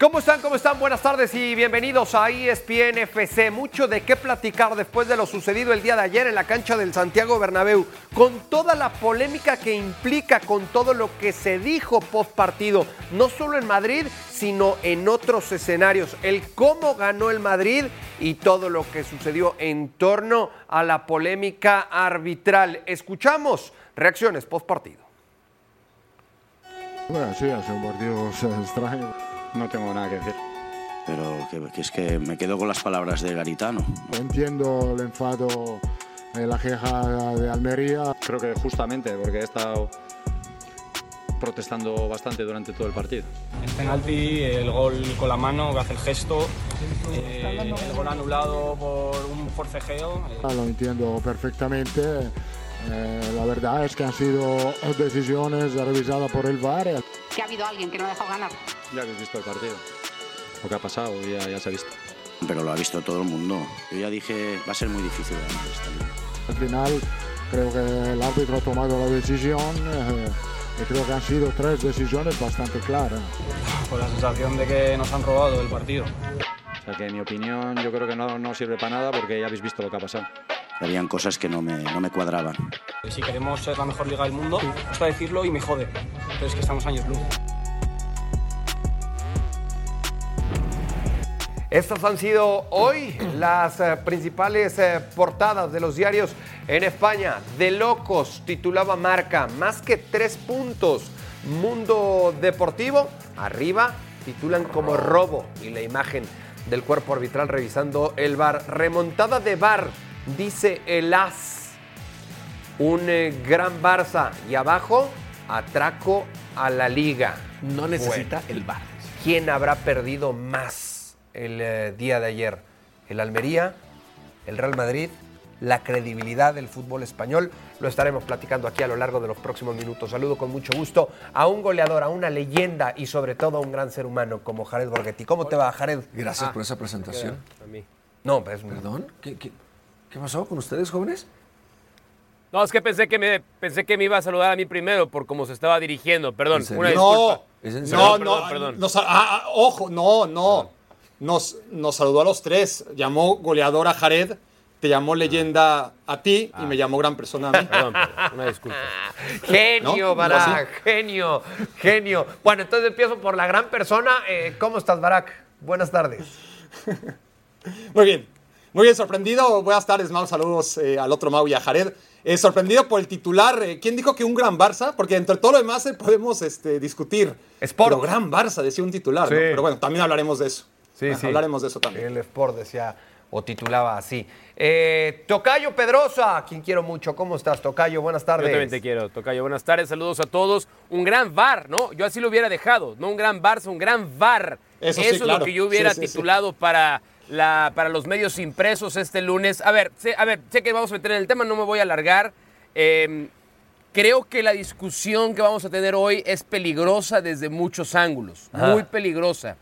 ¿Cómo están? ¿Cómo están? Buenas tardes y bienvenidos a ESPN FC. Mucho de qué platicar después de lo sucedido el día de ayer en la cancha del Santiago Bernabéu, con toda la polémica que implica, con todo lo que se dijo post partido, no solo en Madrid, sino en otros escenarios. El cómo ganó el Madrid y todo lo que sucedió en torno a la polémica arbitral. Escuchamos reacciones post partido. Bueno, sí, hace un partido extraño. No tengo nada que decir. Pero que, que es que me quedo con las palabras de Garitano. Entiendo el enfado, eh, la queja de Almería. Creo que justamente porque he estado protestando bastante durante todo el partido. El penalti, el gol con la mano, que hace el gesto, eh, el gol anulado por un forcejeo. Ah, Lo entiendo perfectamente. Eh, la verdad es que han sido decisiones revisadas por el VAR. que ha habido alguien que no ha dejado ganar. Ya habéis visto el partido. Lo que ha pasado ya, ya se ha visto. Pero lo ha visto todo el mundo. Yo ya dije, va a ser muy difícil ganar esta liga. Al final creo que el árbitro ha tomado la decisión eh, y creo que han sido tres decisiones bastante claras. Con la sensación de que nos han robado el partido. O sea que en mi opinión yo creo que no, no sirve para nada porque ya habéis visto lo que ha pasado. Habían cosas que no me, no me cuadraban. Si queremos ser la mejor liga del mundo, gusta decirlo y me jode. Pero es que estamos años luz. Estas han sido hoy las eh, principales eh, portadas de los diarios en España. De locos, titulaba Marca, más que tres puntos. Mundo Deportivo, arriba, titulan como robo y la imagen del cuerpo arbitral revisando el bar. Remontada de bar, dice el as. Un eh, gran Barça y abajo, atraco a la liga. No necesita el bar. ¿Quién habrá perdido más el eh, día de ayer? ¿El Almería? ¿El Real Madrid? ¿La credibilidad del fútbol español? Lo estaremos platicando aquí a lo largo de los próximos minutos. Saludo con mucho gusto a un goleador, a una leyenda y sobre todo a un gran ser humano como Jared Borghetti. ¿Cómo te va, Jared? Gracias Ah, por esa presentación. a mí. No, pues, ¿Perdón? ¿Qué, qué, qué pasó con ustedes, jóvenes? No, es que pensé que me pensé que me iba a saludar a mí primero por cómo se estaba dirigiendo. Perdón, una No, disculpa. ¿Es en No, serio? Perdón, no, perdón. nos- ah, ah, ojo, no, no. Nos, nos saludó a los tres. Llamó goleador a Jared, te llamó leyenda a ti y me llamó gran persona a mí. Perdón, perdón, una disculpa. Genio, ¿No? Barak, genio, genio. Bueno, entonces empiezo por la gran persona. Eh, ¿Cómo estás, Barak? Buenas tardes. Muy bien, muy bien, sorprendido. Buenas tardes, Mau. Saludos eh, al otro Mau y a Jared. Eh, sorprendido por el titular. eh, ¿Quién dijo que un gran Barça? Porque entre todo lo demás eh, podemos este, discutir. Sport. Pero gran Barça, decía un titular. Sí. ¿no? Pero bueno, también hablaremos de eso. Sí, Bueno, sí. Hablaremos de eso también. El Sport decía o titulaba así. Eh, Tocayo Pedrosa, a quien quiero mucho. ¿Cómo estás, Tocayo? Buenas Yo tardes. también te quiero, Tocayo. Buenas tardes, saludos a todos. Un gran VAR, ¿no? Yo así lo hubiera dejado. No un gran Barça, un gran VAR. Eso sí, es claro. lo que yo hubiera Sí, sí, sí. titulado para, la, para los medios impresos este lunes. A ver, sé, a ver, sé que vamos a meter en el tema, no me voy a alargar. Eh, creo que la discusión que vamos a tener hoy es peligrosa desde muchos ángulos. Ajá. Muy peligrosa.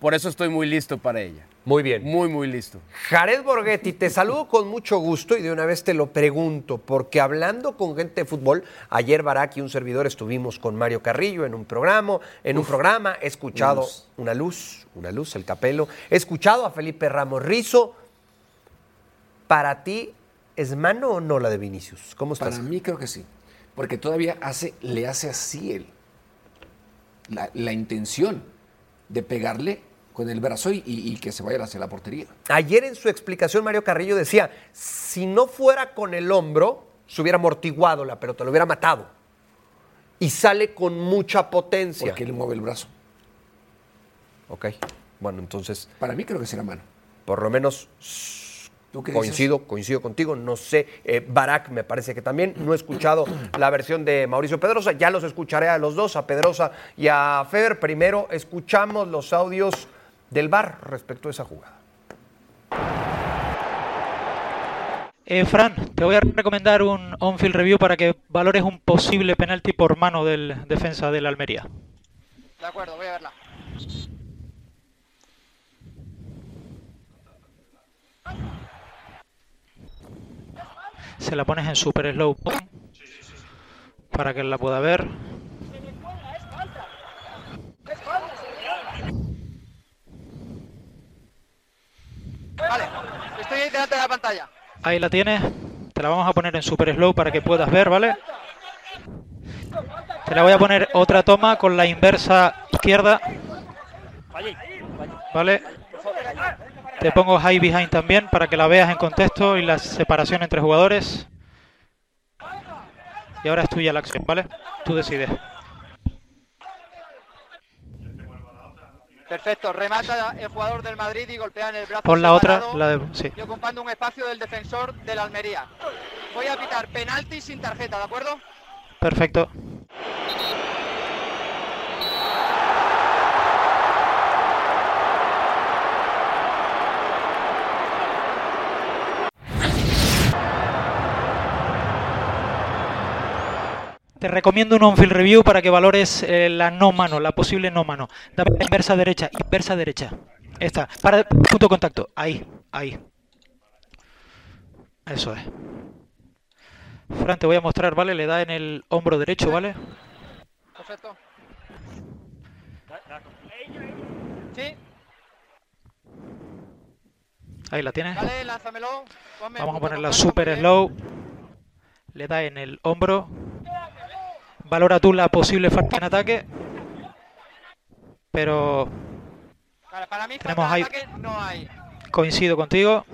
Por eso estoy muy listo para ella. Muy bien. Muy, muy listo. Jared Borghetti, te saludo con mucho gusto y de una vez te lo pregunto, porque hablando con gente de fútbol, ayer Barak y un servidor estuvimos con Mario Carrillo en un programa, en un programa, he escuchado una luz, una luz, el capelo, he escuchado a Felipe Ramos Rizo. Para ti, ¿es mano o no la de Vinicius? ¿Cómo estás? Para mí creo que sí. Porque todavía hace, le hace así él. La, la intención de pegarle con el brazo y, y- que se vaya hacia la portería. Ayer en su explicación Mario Carrillo decía, si no fuera con el hombro, se hubiera amortiguado la pelota, lo hubiera matado. Y sale con mucha potencia. Porque él mueve el brazo. Ok, bueno, entonces, Para mí creo que será mano. por lo menos ¿Tú qué dices? coincido, coincido contigo, no sé, eh, Barak me parece que también, no he escuchado la versión de Mauricio Pedrosa, ya los escucharé a los dos, a Pedrosa y a Feber. Primero escuchamos los audios del bar respecto a esa jugada. Eh, Fran, te voy a recomendar un on-field review para que valores un posible penalti por mano del defensa del Almería. De acuerdo, voy a verla. Se la pones en super slow para que él la pueda ver. Delante de la pantalla. Ahí la tienes. Te la vamos a poner en super slow para que puedas ver, ¿vale? Te la voy a poner otra toma con la inversa izquierda. ¿Vale? Te pongo high behind también para que la veas en contexto y la separación entre jugadores. Y ahora es tuya la acción, ¿vale? Tú decides. Perfecto, remata el jugador del Madrid y golpea en el brazo. Pon la otra, la de... Sí. Y ocupando un espacio del defensor del Almería. Voy a pitar penalti sin tarjeta, ¿de acuerdo? Perfecto. Te recomiendo un on-field review para que valores eh, la no mano, la posible no mano. Dame la inversa derecha, inversa derecha. Esta. Para punto de contacto. Ahí, ahí. Eso es. Fran, te voy a mostrar, ¿vale? Le da en el hombro derecho, ¿vale? Perfecto. Sí, Ahí la tienes. vale, lánzamelo. Vamos a ponerla super slow. Le da en el hombro. Valora tú la posible falta en ataque. Pero para mí Tenemos ahí- ataque no hay. coincido contigo.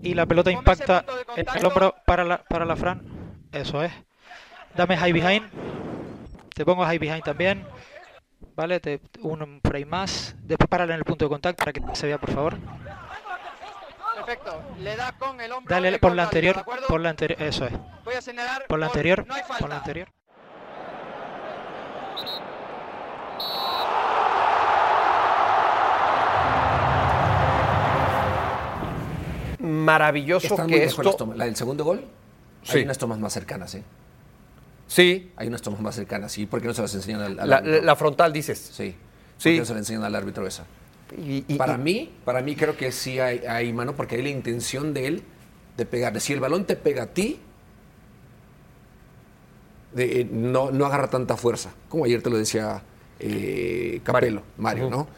Y la pelota Ponme impacta en el hombro para la, para la Fran. Eso es. Dame high behind. Te pongo high behind también. Vale, te, un frame más. Después párale en el punto de contacto para que se vea, por favor. Perfecto. Le da con el hombro. Dale por la anterior. Por la anterior. Eso es. Voy a señalar. Por la anterior. No. Por la anterior. Maravilloso Están muy que las esto. tomas. La del segundo gol, Sí. hay unas tomas más cercanas, ¿eh? Sí, Hay unas tomas más cercanas. ¿Y por qué no se las enseñan al, al la, árbitro? la frontal dices. Sí. ¿Por Sí. qué no se la enseñan al árbitro esa? Y- y- Para y- mí, para mí creo que sí hay, hay mano porque hay la intención de él de pegarle. Si el balón te pega a ti, de- eh, no, no agarra tanta fuerza. Como ayer te lo decía eh, Capello, Mario, ¿no?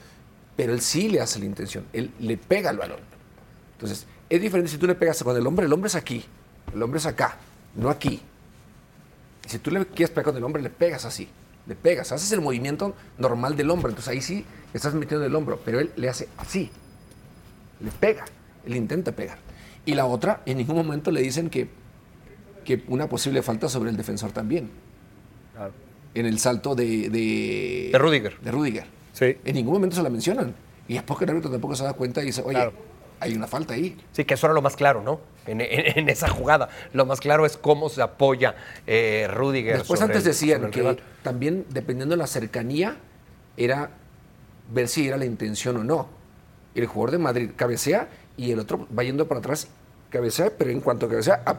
Pero él sí le hace la intención. Él le pega al balón. Entonces, es diferente si tú le pegas con el hombre. El hombre es aquí. El hombre es acá, no aquí. Y si tú le quieres pegar con el hombre, le pegas así. Le pegas. Haces el movimiento normal del hombro. Entonces ahí sí estás metiendo el hombro. Pero él le hace así. Le pega. Él intenta pegar. Y la otra, en ningún momento le dicen que, que una posible falta sobre el defensor también. En el salto de... De, De Rudiger. De Rudiger. Sí. En ningún momento se la mencionan. Y después que el árbitro tampoco se da cuenta y dice, oye, Claro. hay una falta ahí. Sí, que eso era lo más claro, ¿no? En, en- en esa jugada. Lo más claro es cómo se apoya eh, Rudiger. Después antes el- decían que rival. también dependiendo de la cercanía era ver si era la intención o no. El jugador de Madrid cabecea y el otro va yendo para atrás, cabecea, pero en cuanto cabecea a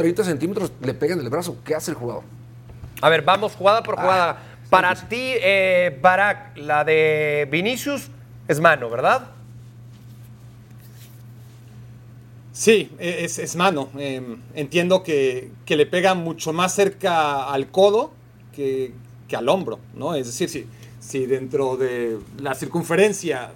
30 centímetros le pega en el brazo. ¿Qué hace el jugador? A ver, vamos jugada por jugada. Para ti, eh, Barak, la de Vinicius es mano, ¿verdad? Sí, e, es, es mano. Eh, entiendo que, que le pega mucho más cerca al codo que, que al hombro, ¿no? Es decir, si, si dentro de la circunferencia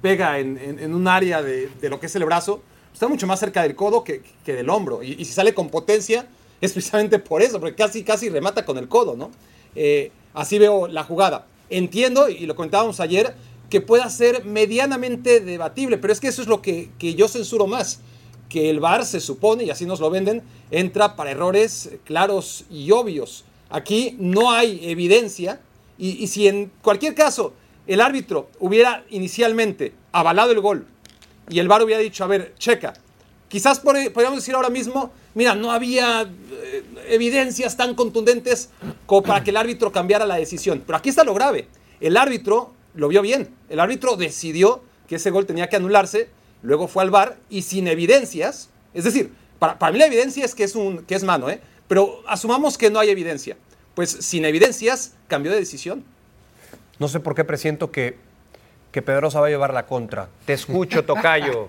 pega en, en- en un área de, de lo que es el brazo, está mucho más cerca del codo que, que del hombro. Y, si sale con potencia, es precisamente por eso, porque casi, casi remata con el codo, ¿no? Eh, así veo la jugada. Entiendo, y lo comentábamos ayer, que pueda ser medianamente debatible, pero es que eso es lo que, que yo censuro más que el VAR se supone, y así nos lo venden, entra para errores claros y obvios. Aquí no hay evidencia, y si en cualquier caso el árbitro hubiera inicialmente avalado el gol y el VAR hubiera dicho, a ver, checa, quizás podríamos decir ahora mismo, mira, no había eh, evidencias tan contundentes como para que el árbitro cambiara la decisión. Pero aquí está lo grave, el árbitro lo vio bien, el árbitro decidió que ese gol tenía que anularse, luego fue al VAR y sin evidencias, es decir, para, mí la evidencia es que es, que es mano, ¿eh? pero asumamos que no hay evidencia. Pues sin evidencias cambió de decisión. No sé por qué presiento que, que Pedrosa va a llevar la contra. Te escucho, Tocayo.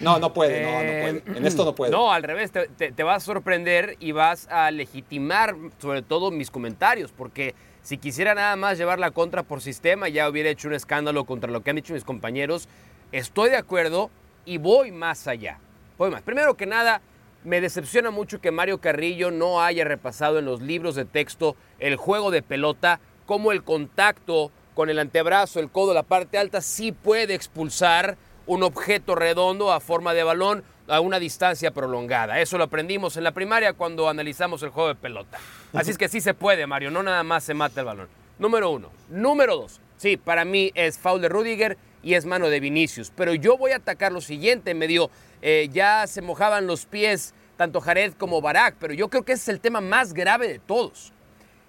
No, no puede, no, no puede. En esto no puede. No, al revés, te, te- te vas a sorprender y vas a legitimar sobre todo mis comentarios, porque si quisiera nada más llevar la contra por sistema, ya hubiera hecho un escándalo contra lo que han dicho mis compañeros. Estoy de acuerdo y voy más allá. Voy más. Primero que nada, me decepciona mucho que Mario Carrillo no haya repasado en los libros de texto el juego de pelota, como el contacto con el antebrazo, el codo, la parte alta, sí puede expulsar un objeto redondo a forma de balón a una distancia prolongada. Eso lo aprendimos en la primaria cuando analizamos el juego de pelota. Así es que sí se puede, Mario, no nada más se mata el balón. Número uno. Número dos. Sí, para mí es foul de Rudiger y es mano de Vinicius. Pero yo voy a atacar lo siguiente, medio eh, ya se mojaban los pies tanto Jared como Barak, pero yo creo que ese es el tema más grave de todos.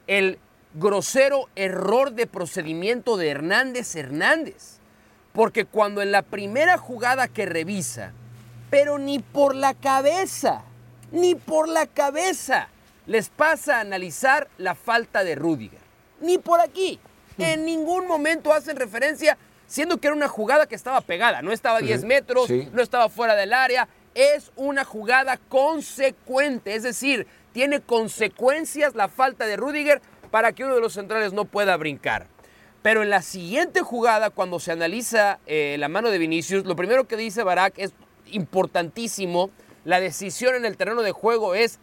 El grosero error de procedimiento de Hernández Hernández. Porque cuando en la primera jugada que revisa, pero ni por la cabeza, ni por la cabeza, les pasa a analizar la falta de Rudiger. Ni por aquí. En ningún momento hacen referencia, siendo que era una jugada que estaba pegada, no estaba a 10 metros, sí. no estaba fuera del área, es una jugada consecuente, es decir, tiene consecuencias la falta de Rudiger para que uno de los centrales no pueda brincar. Pero en la siguiente jugada, cuando se analiza eh, la mano de Vinicius, lo primero que dice Barak es importantísimo. La decisión en el terreno de juego es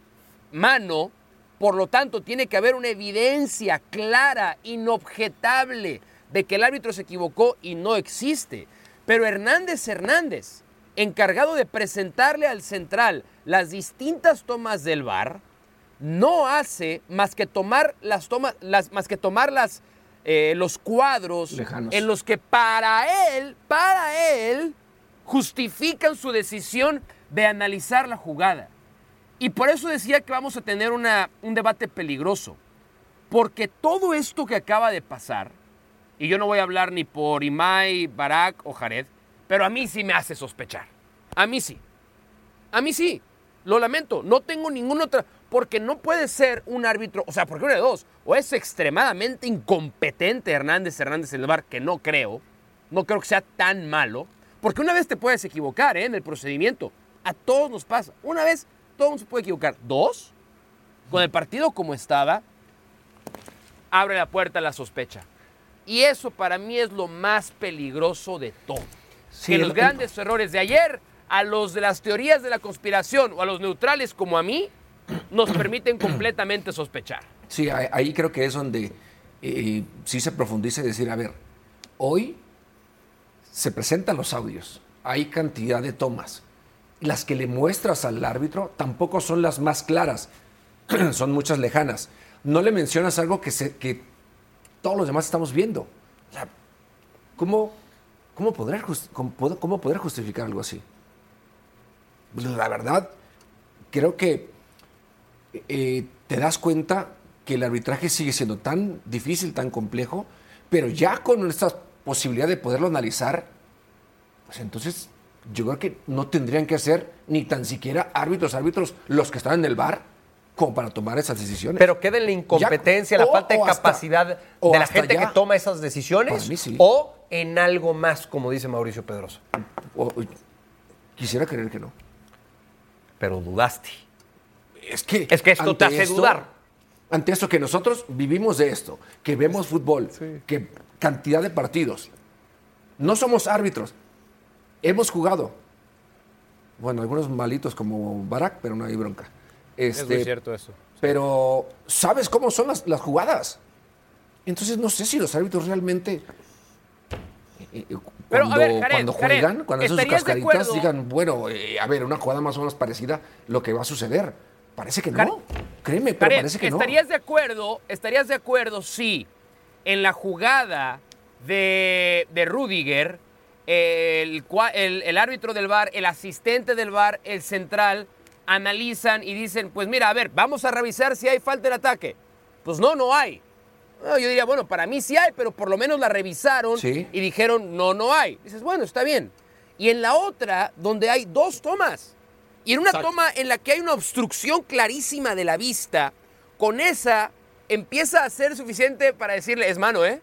mano, por lo tanto tiene que haber una evidencia clara, inobjetable, de que el árbitro se equivocó y no existe. Pero Hernández Hernández, encargado de presentarle al central las distintas tomas del VAR, no hace más que tomar las tomas, las, más que tomar las, eh, los cuadros Lejanos. en los que para él, para él, justifican su decisión de analizar la jugada. Y por eso decía que vamos a tener una- un debate peligroso. Porque todo esto que acaba de pasar, y yo no voy a hablar ni por Imai, Barak o Jared, pero a mí sí me hace sospechar. A mí sí. A mí sí. Lo lamento. No tengo ninguna otra. Porque no puede ser un árbitro. O sea, porque uno de dos. O es extremadamente incompetente Hernández Hernández en el bar, que no creo. No creo que sea tan malo. Porque una vez te puedes equivocar ¿eh? en el procedimiento. A todos nos pasa. Una vez todo mundo se puede equivocar. Dos, con el partido como estaba, abre la puerta a la sospecha. Y eso para mí es lo más peligroso de todo. Sí, que los el- grandes errores de ayer, a los de las teorías de la conspiración o a los neutrales como a mí, nos permiten completamente sospechar. Sí, ahí, creo que es donde eh, sí se profundiza y decir, a ver, hoy se presentan los audios, hay cantidad de tomas. Las que le muestras al árbitro tampoco son las más claras, son muchas lejanas. No le mencionas algo que, que todos los demás estamos viendo. ¿cómo, cómo, poder, cómo, cómo poder justificar algo así? La verdad, creo que eh, te das cuenta que el arbitraje sigue siendo tan difícil, tan complejo, pero ya con esta posibilidad de poderlo analizar, pues entonces yo creo que no tendrían que ser ni tan siquiera árbitros, árbitros los que están en el bar como para tomar esas decisiones. Pero queda en la incompetencia, Ya, la falta de hasta- capacidad de la gente ya. que toma esas decisiones. Para mí sí. O en algo más, como dice Mauricio Pedrosa. O- quisiera creer que no. Pero dudaste. Es que, Es que esto te hace esto- dudar. Ante esto que nosotros vivimos de esto, que vemos fútbol, que cantidad de partidos. No somos árbitros. Hemos jugado. Bueno, algunos malitos como Barak, pero no hay bronca. es Este, muy cierto eso. Pero sabes cómo son las, las jugadas. Entonces no sé si los árbitros realmente a cuando, ver, Jared, cuando Jared, juegan, cuando hacen sus ¿estarías de cascaritas, digan, bueno, eh, a ver, una jugada más o menos parecida, lo que va a suceder. Parece que no. Jared, Créeme, pero parece que no. ¿estarías de acuerdo? ¿Estarías de acuerdo si en la jugada de, de Rudiger, el, el- el árbitro del VAR, el asistente del VAR, el central, analizan y dicen, pues mira, a ver, vamos a revisar si hay falta en ataque? Pues no, no hay. No, yo diría, bueno, para mí sí hay, pero por lo menos la revisaron Sí. y dijeron, no, no hay. Dices, bueno, está bien. Y en la otra, donde hay dos tomas, y en una Exacto. toma en la que hay una obstrucción clarísima de la vista, con esa empieza a ser suficiente para decirle, es mano, ¿eh?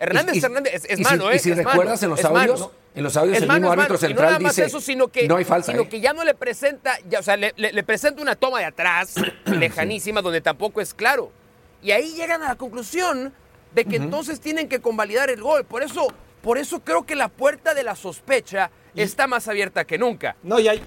Hernández Y- y- Hernández, es, es y si- mano, ¿eh? y si Es mano, recuerdas en los mano, audios, ¿no? en los audios el mano, mismo árbitro mano. Y central no nada más dice, eso, sino que, no hay falta, sino ¿eh? que ya no le presenta, ya, o sea, le, le- le presenta una toma de atrás, lejanísima, donde tampoco es claro. Y ahí llegan a la conclusión de que entonces tienen que convalidar el gol. Por eso, por eso creo que la puerta de la sospecha está más abierta que nunca. No, y hay,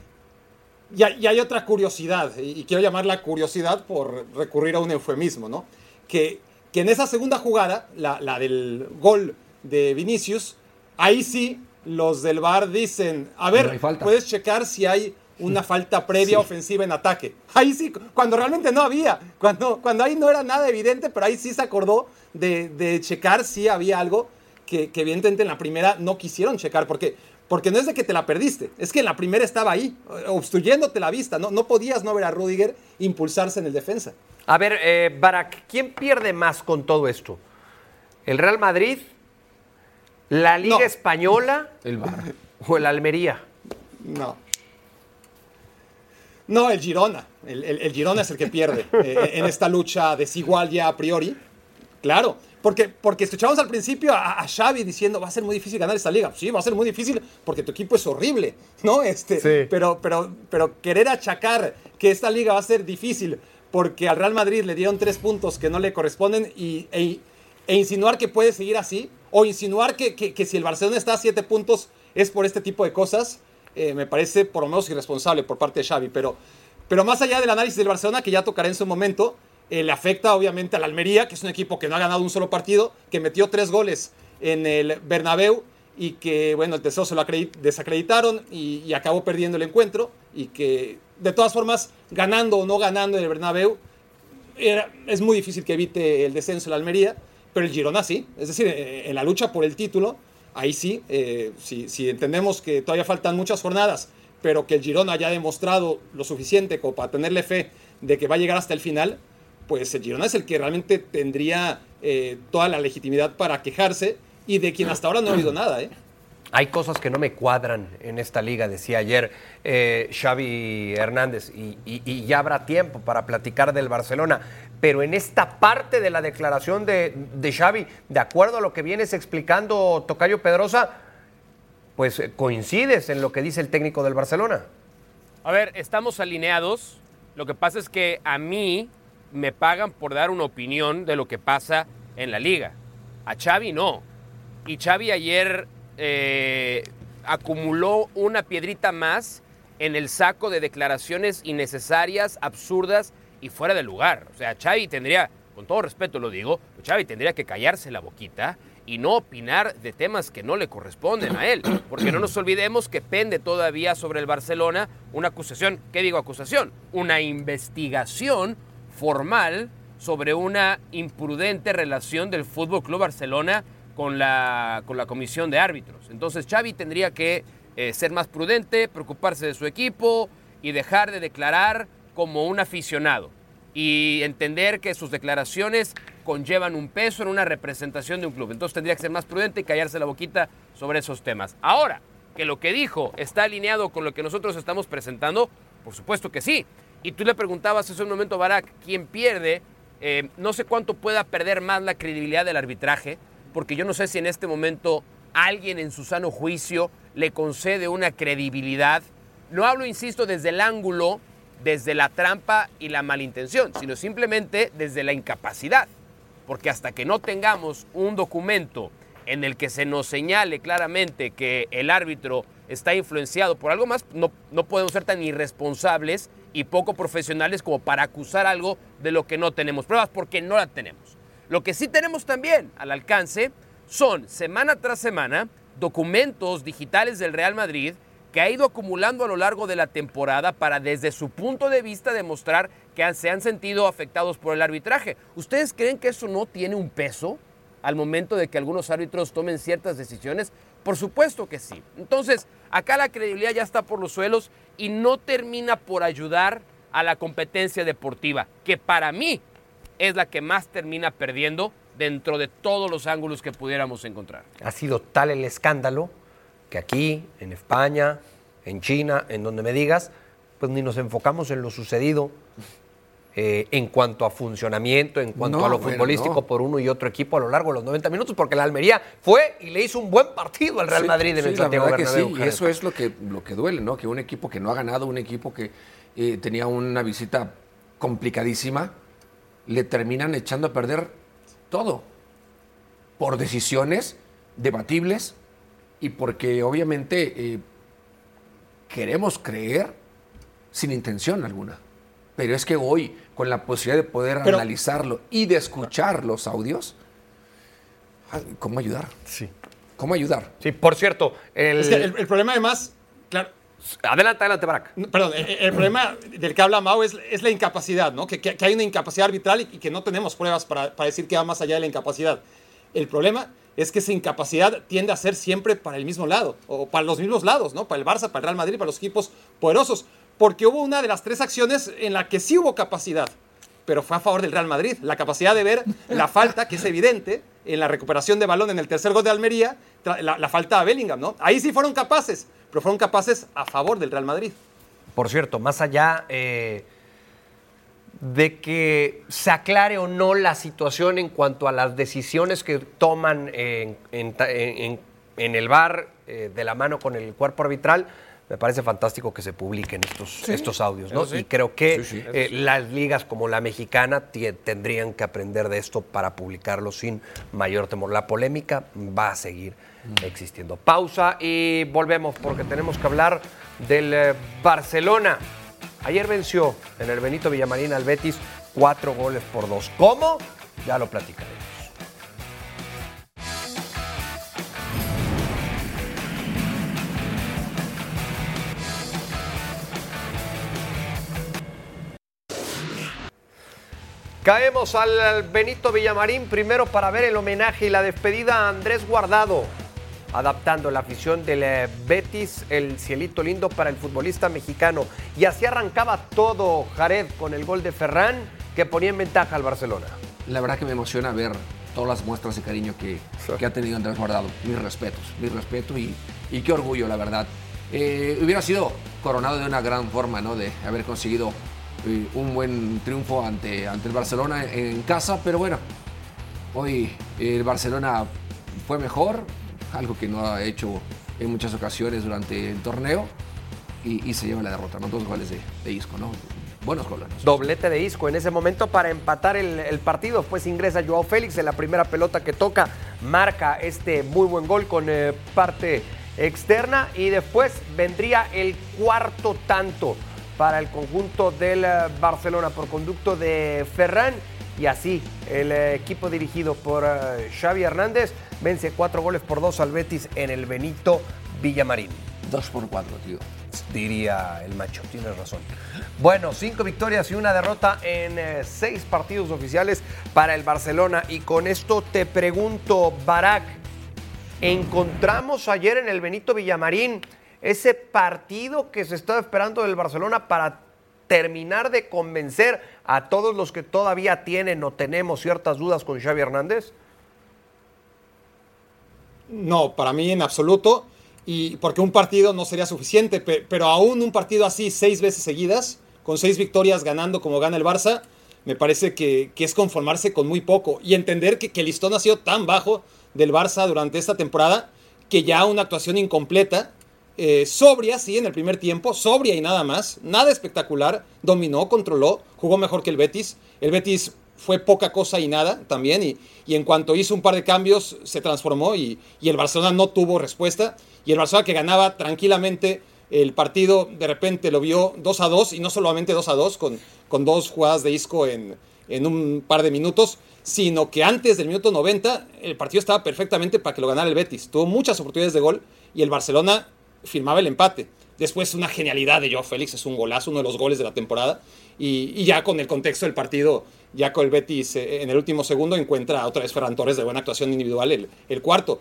y hay, y hay otra curiosidad, y, y quiero llamarla curiosidad por recurrir a un eufemismo, ¿no? Que, que en esa segunda jugada, la, la del gol de Vinicius, ahí sí los del VAR dicen, a ver, No hay falta. puedes checar si hay una falta previa ofensiva en ataque. Ahí sí, cuando realmente no había, cuando, cuando ahí no era nada evidente, pero ahí sí se acordó de, de checar si había algo que, que evidentemente en la primera no quisieron checar, porque, porque no es de que te la perdiste, es que en la primera estaba ahí, obstruyéndote la vista, no, no podías no ver a Rudiger impulsarse en el defensa. A ver, eh, Barak, ¿quién pierde más con todo esto? ¿El Real Madrid? ¿La Liga No. Española? El VAR. ¿O el Almería? No. No, el Girona. El, el- el Girona es el que pierde eh, en esta lucha desigual ya a priori. Claro, porque, porque escuchábamos al principio a, a Xavi diciendo va a ser muy difícil ganar esta liga. Sí, va a ser muy difícil porque tu equipo es horrible, ¿no? Este, Sí. pero, pero, pero querer achacar que esta liga va a ser difícil porque al Real Madrid le dieron tres puntos que no le corresponden y, e, e insinuar que puede seguir así, o insinuar que, que- que si el Barcelona está a siete puntos es por este tipo de cosas, eh, me parece por lo menos irresponsable por parte de Xavi. Pero, pero más allá del análisis del Barcelona, que ya tocaré en su momento, eh, le afecta obviamente al Almería, que es un equipo que no ha ganado un solo partido, que metió tres goles en el Bernabéu y que, bueno, el tercero se lo acredit- desacreditaron y, acabó perdiendo el encuentro y que, de todas formas, ganando o no ganando en el Bernabéu, era- es muy difícil que evite el descenso el Almería, pero el Girona sí. Es decir, eh, en la lucha por el título, ahí sí, eh, si, entendemos que todavía faltan muchas jornadas, pero que el Girona ya ha demostrado lo suficiente como para tenerle fe de que va a llegar hasta el final, pues el Girona es el que realmente tendría eh, toda la legitimidad para quejarse y de quien hasta ahora no ha oído nada. ¿eh? Hay cosas que no me cuadran en esta liga, decía ayer eh, Xavi Hernández, y ya habrá tiempo para platicar del Barcelona. Pero en esta parte de la declaración de, de Xavi, de acuerdo a lo que vienes explicando Tocayo Pedrosa, pues eh, coincides en lo que dice el técnico del Barcelona. A ver, estamos alineados. Lo que pasa es que a mí me pagan por dar una opinión de lo que pasa en la liga. A Xavi no. Y Xavi ayer eh, acumuló una piedrita más en el saco de declaraciones innecesarias, absurdas y fuera de lugar. O sea, Xavi tendría, con todo respeto lo digo, Xavi tendría que callarse la boquita y no opinar de temas que no le corresponden a él. Porque no nos olvidemos que pende todavía sobre el Barcelona una acusación, ¿qué digo acusación? Una investigación formal sobre una imprudente relación del Fútbol Club Barcelona con la, con la comisión de árbitros. Entonces Xavi tendría que eh, ser más prudente, preocuparse de su equipo y dejar de declarar como un aficionado y entender que sus declaraciones conllevan un peso en una representación de un club. Entonces tendría que ser más prudente y callarse la boquita sobre esos temas. Ahora, que lo que dijo está alineado con lo que nosotros estamos presentando, por supuesto que sí. Y tú le preguntabas hace un momento, Barak, ¿quién pierde? Eh, no sé cuánto pueda perder más la credibilidad del arbitraje, porque yo no sé si en este momento alguien en su sano juicio le concede una credibilidad. No hablo, insisto, desde el ángulo, desde la trampa y la malintención, sino simplemente desde la incapacidad. Porque hasta que no tengamos un documento en el que se nos señale claramente que el árbitro está influenciado por algo más, no, no podemos ser tan irresponsables y poco profesionales como para acusar algo de lo que no tenemos pruebas, porque no la tenemos. Lo que sí tenemos también al alcance son, semana tras semana, documentos digitales del Real Madrid que ha ido acumulando a lo largo de la temporada para desde su punto de vista demostrar que se han sentido afectados por el arbitraje. ¿Ustedes creen que eso no tiene un peso al momento de que algunos árbitros tomen ciertas decisiones? Por supuesto que sí. Entonces, acá la credibilidad ya está por los suelos y no termina por ayudar a la competencia deportiva, que para mí es la que más termina perdiendo dentro de todos los ángulos que pudiéramos encontrar. Ha sido tal el escándalo que aquí, en España, en China, en donde me digas, pues ni nos enfocamos en lo sucedido eh, en cuanto a funcionamiento, en cuanto No, a lo bueno, futbolístico no. por uno y otro equipo a lo largo de los 90 minutos, porque la Almería fue y le hizo un buen partido al Real Sí, Madrid en sí, el la Santiago que Bernabéu. sí, y eso es lo que, lo que duele, ¿no? Que un equipo que no ha ganado, un equipo que eh, tenía una visita complicadísima, le terminan echando a perder todo por decisiones debatibles y porque obviamente eh, queremos creer sin intención alguna. Pero es que hoy, con la posibilidad de poder Pero- analizarlo y de escuchar los audios, ¿cómo ayudar? Sí. ¿Cómo ayudar? Sí, por cierto, el... Es que el, el problema además, claro, Adelante, adelante, Barack. No, Perdón, el, el problema del que habla Mao es, es la incapacidad, ¿no? Que, que- que hay una incapacidad arbitral y, y que no tenemos pruebas para, para decir que va más allá de la incapacidad. El problema es que esa incapacidad tiende a ser siempre para el mismo lado, o para los mismos lados, ¿no? Para el Barça, para el Real Madrid, para los equipos poderosos. Porque hubo una de las tres acciones en la que sí hubo capacidad, pero fue a favor del Real Madrid. La capacidad de ver la falta, que es evidente, en la recuperación de balón en el tercer gol de Almería, la falta a Bellingham, ¿no? Ahí sí fueron capaces, pero fueron capaces a favor del Real Madrid. Por cierto, más allá eh, de que se aclare o no la situación en cuanto a las decisiones que toman en, en en- en el bar de la mano con el cuerpo arbitral, me parece fantástico que se publiquen estos, estos audios, ¿no? sí. Y creo que Sí, eh, las ligas como la mexicana tendrían que aprender de esto para publicarlo sin mayor temor. La polémica va a seguir Mm. existiendo. Pausa y volvemos porque tenemos que hablar del eh, Barcelona. Ayer venció en el Benito Villamarín al Betis cuatro goles por dos. ¿Cómo? Ya lo platicaremos. Caemos al Benito Villamarín primero para ver el homenaje y la despedida a Andrés Guardado, adaptando la afición del eh, Betis, el cielito lindo para el futbolista mexicano. Y así arrancaba todo Jared con el gol de Ferran que ponía en ventaja al Barcelona. La verdad que me emociona ver todas las muestras de cariño que, que ha tenido Andrés Guardado. Mis respetos, mi respeto y, y qué orgullo, la verdad. Eh, hubiera sido coronado de una gran forma, ¿no? De haber conseguido eh, un buen triunfo ante, ante el Barcelona en, en casa, pero bueno, hoy el Barcelona fue mejor, algo que no ha hecho en muchas ocasiones durante el torneo, y, se lleva la derrota, ¿no? Dos goles de, de Isco, ¿no? Buenos goles. Doblete de Isco en ese momento para empatar el, partido. Después ingresa Joao Félix en la primera pelota que toca. Marca este muy buen gol con eh, parte externa. Y después vendría el cuarto tanto para el conjunto del eh, Barcelona por conducto de Ferran. Y así el eh, equipo dirigido por eh, Xavi Hernández vence cuatro goles por dos al Betis en el Benito Villamarín. Dos por cuatro, tío. Diría el macho, tienes razón. Bueno, cinco victorias y una derrota en eh, seis partidos oficiales para el Barcelona. Y con esto te pregunto, Barak, ¿encontramos ayer en el Benito Villamarín ese partido que se estaba esperando del Barcelona para terminar de convencer a todos los que todavía tienen o tenemos ciertas dudas con Xavi Hernández? No, para mí en absoluto. Y porque un partido no sería suficiente, pe- pero aún un partido así seis veces seguidas, con seis victorias ganando como gana el Barça, me parece que, que es conformarse con muy poco y entender que, que el listón ha sido tan bajo del Barça durante esta temporada que ya una actuación incompleta, eh, sobria, sí, en el primer tiempo, sobria y nada más, nada espectacular, dominó, controló, jugó mejor que el Betis. El Betis fue poca cosa y nada también, y, y en cuanto hizo un par de cambios se transformó y, y el Barcelona no tuvo respuesta, y el Barcelona que ganaba tranquilamente el partido, de repente lo vio 2 a 2, y no solamente 2 a 2, con, con dos jugadas de Isco en, en un par de minutos, sino que antes del minuto 90 el partido estaba perfectamente para que lo ganara el Betis. Tuvo muchas oportunidades de gol y el Barcelona firmaba el empate. Después una genialidad de Joao Félix, es un golazo, uno de los goles de la temporada. Y, ya con el contexto del partido, ya con el Betis eh, en el último segundo encuentra otra vez Ferran Torres de buena actuación individual el, cuarto.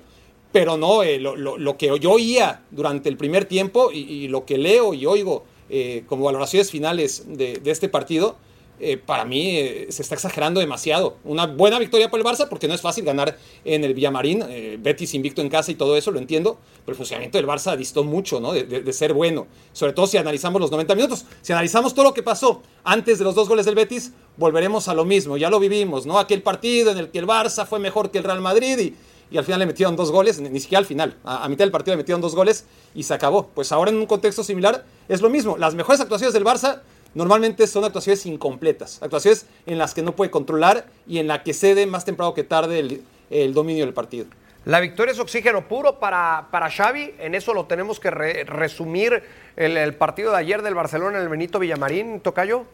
Pero no, eh, lo, lo- lo que yo oía durante el primer tiempo y, y lo que leo y oigo eh, como valoraciones finales de, de este partido, eh, para mí eh, se está exagerando demasiado. Una buena victoria por el Barça, porque no es fácil ganar en el Villamarín. eh, Betis invicto en casa y todo eso, lo entiendo. Pero el funcionamiento del Barça distó mucho ¿no? de, ser bueno. Sobre todo si analizamos los 90 minutos. Si analizamos todo lo que pasó antes de los dos goles del Betis, volveremos a lo mismo. Ya lo vivimos, ¿no? Aquel partido en el que el Barça fue mejor que el Real Madrid y, y al final le metieron dos goles, ni, siquiera al final. A mitad del partido le metieron dos goles y se acabó. Pues ahora en un contexto similar es lo mismo. Las mejores actuaciones del Barça normalmente son actuaciones incompletas, actuaciones en las que no puede controlar y en la que cede más temprano que tarde el, el dominio del partido. La victoria es oxígeno puro para, para Xavi. En eso lo tenemos que re- resumir el, el partido de ayer del Barcelona en el Benito Villamarín, Tocayo.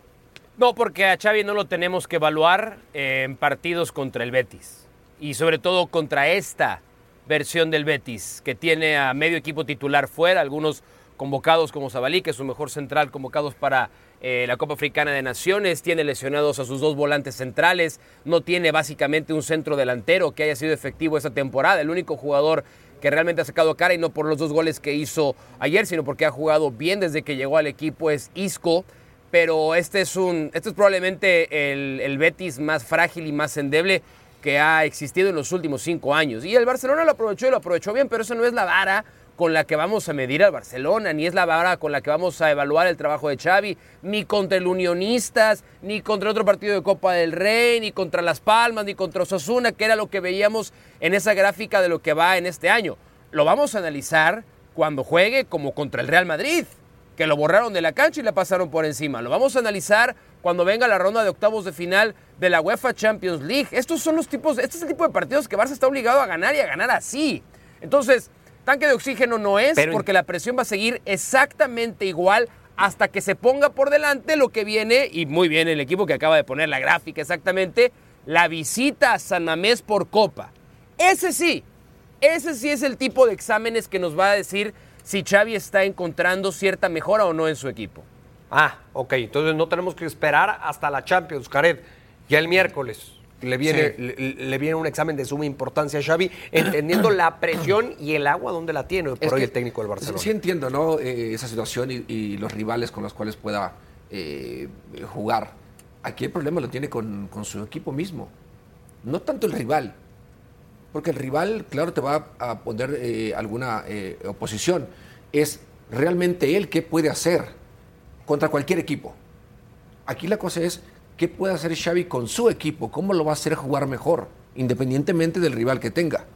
No, porque a Xavi no lo tenemos que evaluar en partidos contra el Betis. Y sobre todo contra esta versión del Betis, que tiene a medio equipo titular fuera, algunos convocados como Zabalí, que es su mejor central, convocados para eh, la Copa Africana de Naciones, tiene lesionados a sus dos volantes centrales, no tiene básicamente un centro delantero que haya sido efectivo esta temporada. El único jugador que realmente ha sacado cara, y no por los dos goles que hizo ayer, sino porque ha jugado bien desde que llegó al equipo, es Isco pero este es un este es probablemente el, el Betis más frágil y más endeble que ha existido en los últimos cinco años. Y el Barcelona lo aprovechó y lo aprovechó bien, pero eso no es la vara con la que vamos a medir al Barcelona, ni es la vara con la que vamos a evaluar el trabajo de Xavi, ni contra el Unionistas, ni contra otro partido de Copa del Rey, ni contra Las Palmas, ni contra Osasuna, que era lo que veíamos en esa gráfica de lo que va en este año. Lo vamos a analizar cuando juegue como contra el Real Madrid que lo borraron de la cancha y le pasaron por encima. Lo vamos a analizar cuando venga la ronda de octavos de final de la UEFA Champions League. Estos son los tipos, este es el tipo de partidos que Barça está obligado a ganar y a ganar así. Entonces, tanque de oxígeno no es Pero- porque la presión va a seguir exactamente igual hasta que se ponga por delante lo que viene, y muy bien el equipo que acaba de poner la gráfica exactamente, la visita a San Mamés por Copa. Ese sí, ese sí es el tipo de exámenes que nos va a decir si Xavi está encontrando cierta mejora o no en su equipo. Ah, ok, entonces no tenemos que esperar hasta la Champions, Jared. Ya el miércoles le viene, Sí. le, le viene un examen de suma importancia a Xavi, entendiendo la presión y el agua donde la tiene por Es hoy que el técnico del Barcelona. Sí entiendo, ¿no? Eh, esa situación y, y los rivales con los cuales pueda eh, jugar. Aquí el problema lo tiene con, con su equipo mismo. No tanto el rival. Porque el rival, claro, te va a poner eh, alguna oposición. Es realmente él qué puede hacer contra cualquier equipo. Aquí la cosa es qué puede hacer Xavi con su equipo, cómo lo va a hacer jugar mejor, independientemente del rival que tenga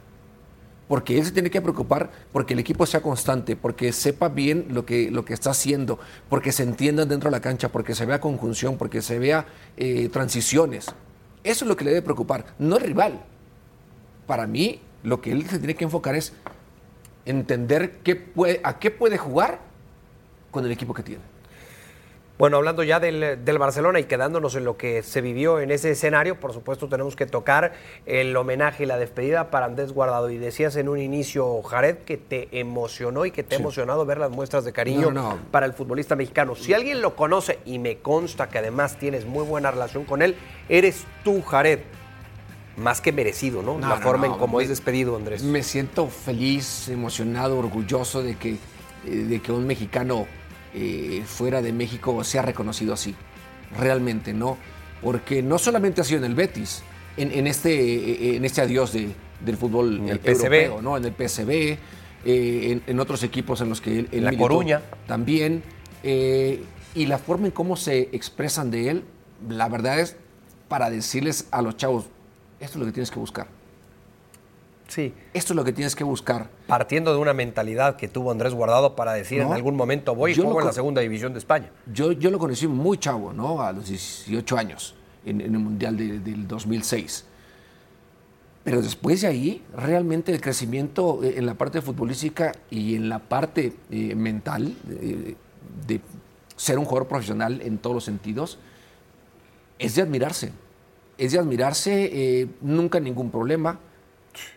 porque él se tiene que preocupar porque el equipo sea constante, porque sepa bien lo que, lo que está haciendo, porque se entiendan dentro de la cancha, porque se vea conjunción, porque se vea eh, transiciones. Eso es lo que le debe preocupar, no el rival. Para mí, lo que él se tiene que enfocar es entender qué puede, a qué puede jugar con el equipo que tiene. Bueno, hablando ya del, del Barcelona y quedándonos en lo que se vivió en ese escenario, por supuesto tenemos que tocar el homenaje y la despedida para Andrés Guardado. Y decías en un inicio, Jared, que te emocionó y que te ha Sí. emocionado ver las muestras de cariño No, no. para el futbolista mexicano. Si alguien lo conoce y me consta que además tienes muy buena relación con él, eres tú, Jared. Más que merecido, ¿no? No, la forma en cómo es despedido, Andrés. Me siento feliz, emocionado, orgulloso de que, eh, de que un mexicano eh, fuera de México sea reconocido así. Realmente, ¿no? Porque no solamente ha sido en el Betis, en, en este, eh, en este adiós de- del fútbol En el eh, europeo, ¿no? En el PSV, en, en otros equipos en los que él, él La militó Coruña. También. y la forma en cómo se expresan de él, la verdad es para decirles a los chavos, esto es lo que tienes que buscar. Sí. Esto es lo que tienes que buscar. Partiendo de una mentalidad que tuvo Andrés Guardado para decir en algún momento voy y juego en la segunda división de España. Yo, yo lo conocí muy chavo, ¿no? A los 18 años, en, en el Mundial de- del 2006. Pero después de ahí, realmente el crecimiento eh, en la parte futbolística y en la parte eh, mental, eh, de ser un jugador profesional en todos los sentidos, es de admirarse. Es de admirarse, eh, nunca ningún problema.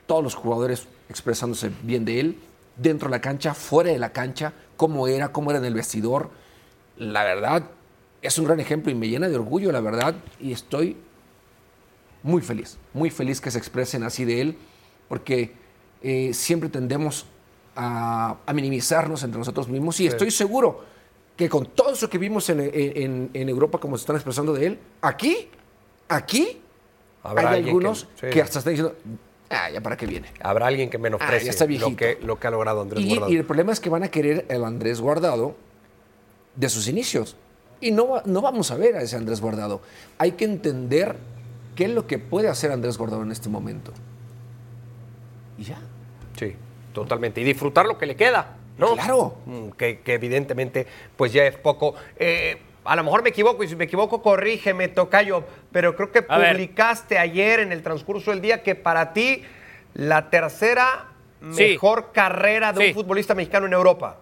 Todos los jugadores expresándose bien de él, dentro de la cancha, fuera de la cancha, cómo era, cómo era en el vestidor. La verdad, es un gran ejemplo y me llena de orgullo, la verdad, y estoy muy feliz, muy feliz que se expresen así de él, porque eh, siempre tendemos a, a minimizarnos entre nosotros mismos y estoy seguro que con todo eso que vimos en, en- en Europa, como se están expresando de él, aquí, aquí, Habrá hay algunos que- que, hasta están diciendo, ah, ya para qué viene. Habrá alguien que Ah, menosprecie ya está lo, que, lo que ha logrado Andrés Y, Guardado. y el problema es que van a querer el Andrés Guardado de sus inicios. Y no, no vamos a ver a ese Andrés Guardado. Hay que entender qué es lo que puede hacer Andrés Guardado en este momento. Y ya. Sí, totalmente. Y disfrutar lo que le queda, ¿no? Claro. Mm, Que, que evidentemente, pues ya es poco. Eh, a lo mejor me equivoco, y si me equivoco, corrígeme, Tocayo, pero creo que A ver. publicaste ayer en el transcurso del día que para ti la tercera Sí. mejor carrera de Sí. un futbolista mexicano en Europa.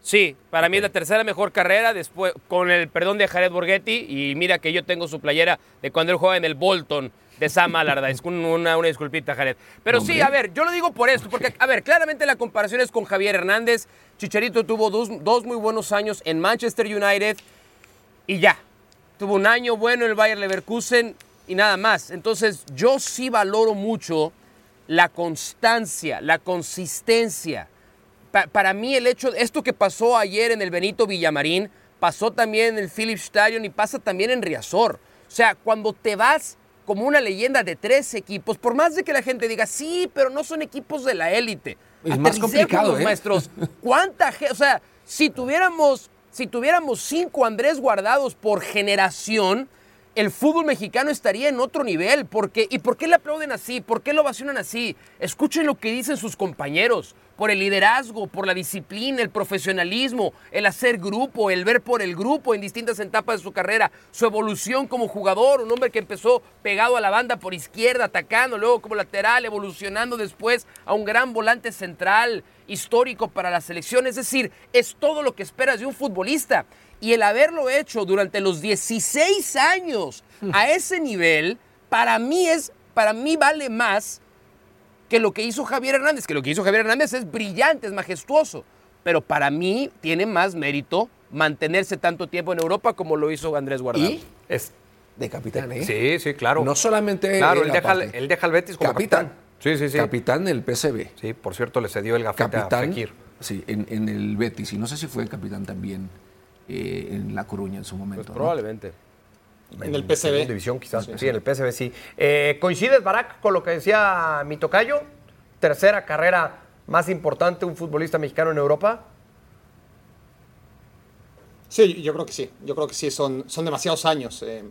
Sí, para mí es la tercera mejor carrera, después con el perdón de Jared Borghetti, y mira que yo tengo su playera de cuando él jugaba en el Bolton de Sam Allardyce, una, una disculpita, Jared. Pero sí, a ver, yo lo digo por esto, porque, a ver, claramente la comparación es con Javier Hernández. Chicharito tuvo dos, dos muy buenos años en Manchester United y ya. Tuvo un año bueno en el Bayer Leverkusen y nada más. Entonces, yo sí valoro mucho la constancia, la consistencia. Pa- para mí el hecho, esto que pasó ayer en el Benito Villamarín, pasó también en el Philips Stadium y pasa también en Riazor. O sea, cuando te vas como una leyenda de tres equipos, por más de que la gente diga, sí, pero no son equipos de la élite. Es más complicado, ¿eh? maestros. ¿Cuánta gente? O sea, si tuviéramos, si tuviéramos cinco Andrés guardados por generación, el fútbol mexicano estaría en otro nivel. Porque, ¿Y por qué le aplauden así? ¿Por qué lo ovacionan así? Escuchen lo que dicen sus compañeros. Por el liderazgo, por la disciplina, el profesionalismo, el hacer grupo, el ver por el grupo en distintas etapas de su carrera, su evolución como jugador, un hombre que empezó pegado a la banda por izquierda, atacando, luego como lateral, evolucionando después a un gran volante central, histórico para la selección. Es decir, es todo lo que esperas de un futbolista. Y el haberlo hecho durante los 16 años a ese nivel, para mí es, para mí vale más que lo que hizo Javier Hernández, que lo que hizo Javier Hernández es brillante, es majestuoso. Pero para mí tiene más mérito mantenerse tanto tiempo en Europa como lo hizo Andrés Guardado. Y Es, de capitán, ¿eh? sí, sí, claro. No solamente. Claro, él deja, él deja al Betis como Capitán. capitán. Sí, sí, sí. Capitán del PSV. Sí, por cierto, le cedió el gafete a Capitán. Fekir. Sí, en, en el Betis. Y no sé si fue capitán también eh, en La Coruña en su momento. Pues ¿no? probablemente. En el PSV. división quizás. Sí, en el PSV sí. Eh, ¿Coincides, Barak, con lo que decía mi tocayo? Tercera carrera más importante un futbolista mexicano en Europa. Sí, yo creo que sí. Yo creo que sí, son, son demasiados años. Eh,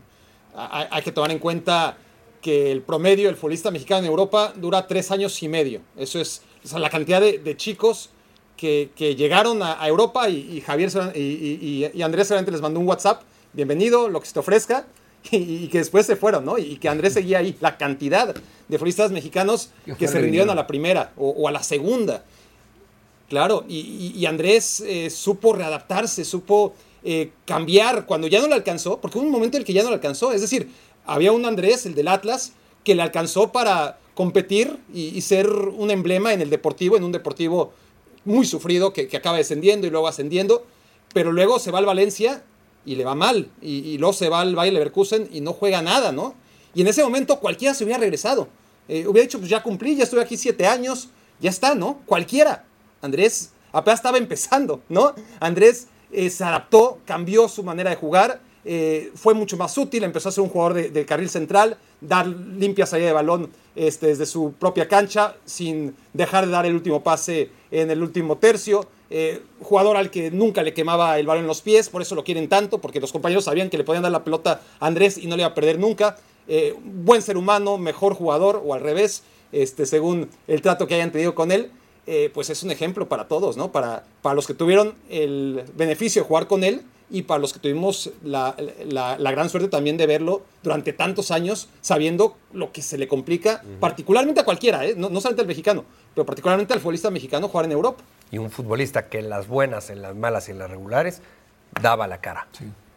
hay, hay que tomar en cuenta que el promedio del futbolista mexicano en Europa dura tres años y medio. Eso es o sea, la cantidad de, de chicos que, que llegaron a, a Europa y, y Javier y, y- y Andrés solamente les mandó un WhatsApp, bienvenido, lo que se te ofrezca, y, que después se fueron, ¿no? Y que Andrés seguía ahí. La cantidad de futbolistas mexicanos Que se rindieron a la primera o, o a la segunda. Claro, y Andrés eh, supo readaptarse, supo eh, cambiar cuando ya no le alcanzó, porque hubo un momento en el que ya no le alcanzó. Es decir, había un Andrés, el del Atlas, que le alcanzó para competir y, ser un emblema en el deportivo, en un deportivo muy sufrido que, que acaba descendiendo y luego ascendiendo, pero luego se va al Valencia y le va mal, y, y luego se va al Bayer Leverkusen y no juega nada, ¿no? Y en ese momento cualquiera se hubiera regresado. Eh, hubiera dicho, pues ya cumplí, ya estuve aquí siete años, ya está, ¿no? Cualquiera. Andrés apenas estaba empezando, ¿no? Andrés eh, se adaptó, cambió su manera de jugar, eh, fue mucho más útil, empezó a ser un jugador de, carril central, dar limpia salida de balón este, desde su propia cancha, sin dejar de dar el último pase en el último tercio. Eh, jugador al que nunca le quemaba el balón en los pies, por eso lo quieren tanto, porque los compañeros sabían que le podían dar la pelota a Andrés y no le iba a perder nunca. Eh, buen ser humano, mejor jugador, o al revés, este, según el trato que hayan tenido con él pues es un ejemplo para todos, ¿no? Para, para los que tuvieron el beneficio de jugar con él y para los que tuvimos la, la- la gran suerte también de verlo durante tantos años, sabiendo lo que se le complica, particularmente a cualquiera, ¿eh? no, no solamente al mexicano, pero particularmente al futbolista mexicano jugar en Europa. Y un futbolista que en las buenas, en las malas y en las regulares daba la cara.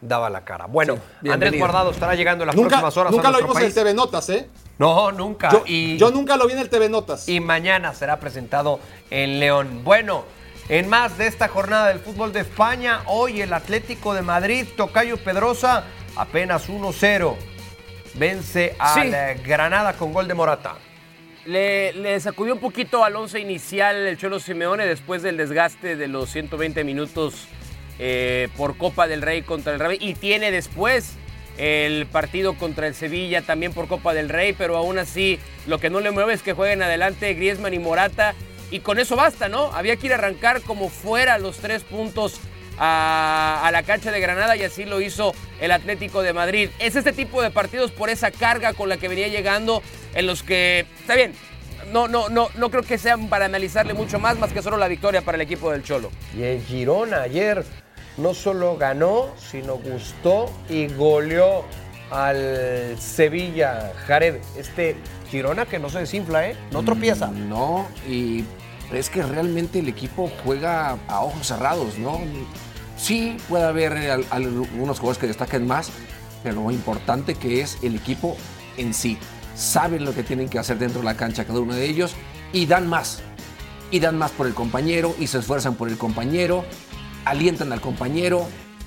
Daba la cara. Bueno, Sí, Andrés. Guardado estará llegando en las Nunca, próximas horas nunca a lo vimos en país. TV Notas, ¿eh? No, nunca. Yo, y, yo nunca lo vi en el TV Notas. y mañana será presentado en León. Bueno, en más de esta jornada del fútbol de España, hoy el Atlético de Madrid, Tocayo Pedrosa, apenas 1-0. Vence a Sí. Granada con gol de Morata. Le, le sacudió un poquito al once inicial el Cholo Simeone después del desgaste de los 120 minutos eh, por Copa del Rey contra el Rey y tiene después el partido contra el Sevilla también por Copa del Rey, pero aún así lo que no le mueve es que jueguen adelante Griezmann y Morata y con eso basta, ¿no? Había que ir a arrancar como fuera los tres puntos a, la cancha de Granada y así lo hizo el Atlético de Madrid. Es este tipo de partidos por esa carga con la que venía llegando en los que, está bien, no, no, no, no creo que sean para analizarle mucho más, más que solo la victoria para el equipo del Cholo. Y el Girona ayer no solo ganó, sino gustó y goleó al Sevilla, Jared. Este Girona que no se desinfla, ¿eh? No tropieza. No, y es que realmente el equipo juega a ojos cerrados, ¿no? Sí, puede haber al- algunos jugadores que destaquen más, pero lo importante que es el equipo en sí. Saben lo que tienen que hacer dentro de la cancha cada uno de ellos y dan más. Y dan más por el compañero y se esfuerzan por el compañero, alientan al compañero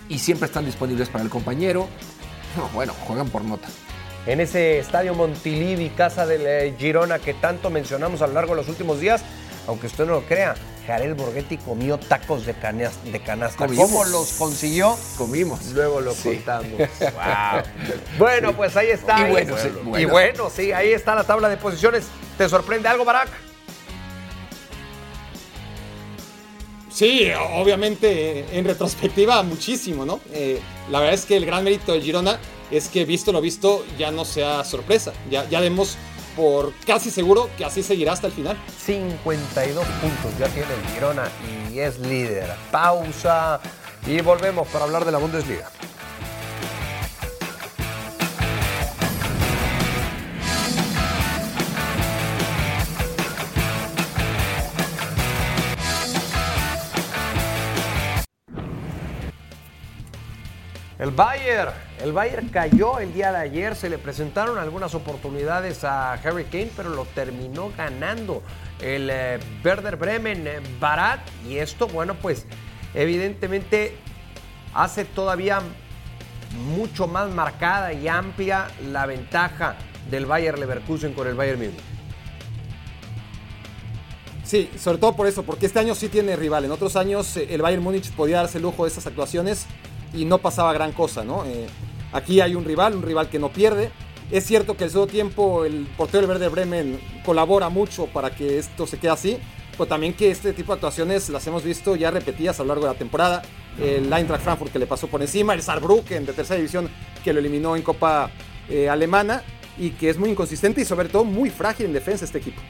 y siempre están disponibles para el compañero. No, bueno, juegan por nota. En ese estadio Montilivi, casa del eh, Girona que tanto mencionamos a lo largo de los últimos días, aunque usted no lo crea, Jared Borghetti comió tacos de, canas- de canasta. Comimos. ¿Cómo los consiguió? Comimos. Luego lo Sí. contamos. Wow. Bueno, pues ahí está. Y bueno, Y sí, Y bueno. bueno, sí, ahí está la tabla de posiciones. ¿Te sorprende algo, Barack? Sí, obviamente en retrospectiva muchísimo, ¿no? Eh, la verdad es que el gran mérito del Girona es que visto lo visto ya no sea sorpresa. Ya, ya vemos por casi seguro que así seguirá hasta el final. 52 puntos ya tiene el Girona y es líder. Pausa y volvemos para hablar de la Bundesliga. El Bayern, el Bayern cayó el día de ayer, se le presentaron algunas oportunidades a Harry Kane, pero lo terminó ganando el eh, Werder Bremen eh, Barat y esto, bueno, pues evidentemente hace todavía mucho más marcada y amplia la ventaja del Bayern Leverkusen con el Bayern Múnich. Sí, sobre todo por eso, porque este año sí tiene rival. En otros años eh, el Bayern Múnich podía darse el lujo de esas actuaciones y no pasaba gran cosa, ¿no? Eh, aquí hay un rival, un rival que no pierde. Es cierto que el segundo tiempo el portero del Verde Bremen colabora mucho para que esto se quede así, pero también que este tipo de actuaciones las hemos visto ya repetidas a lo largo de la temporada. El Eintracht Frankfurt que le pasó por encima, el Saarbrücken de tercera división que lo eliminó en Copa eh, Alemana y que es muy inconsistente y sobre todo muy frágil en defensa este equipo.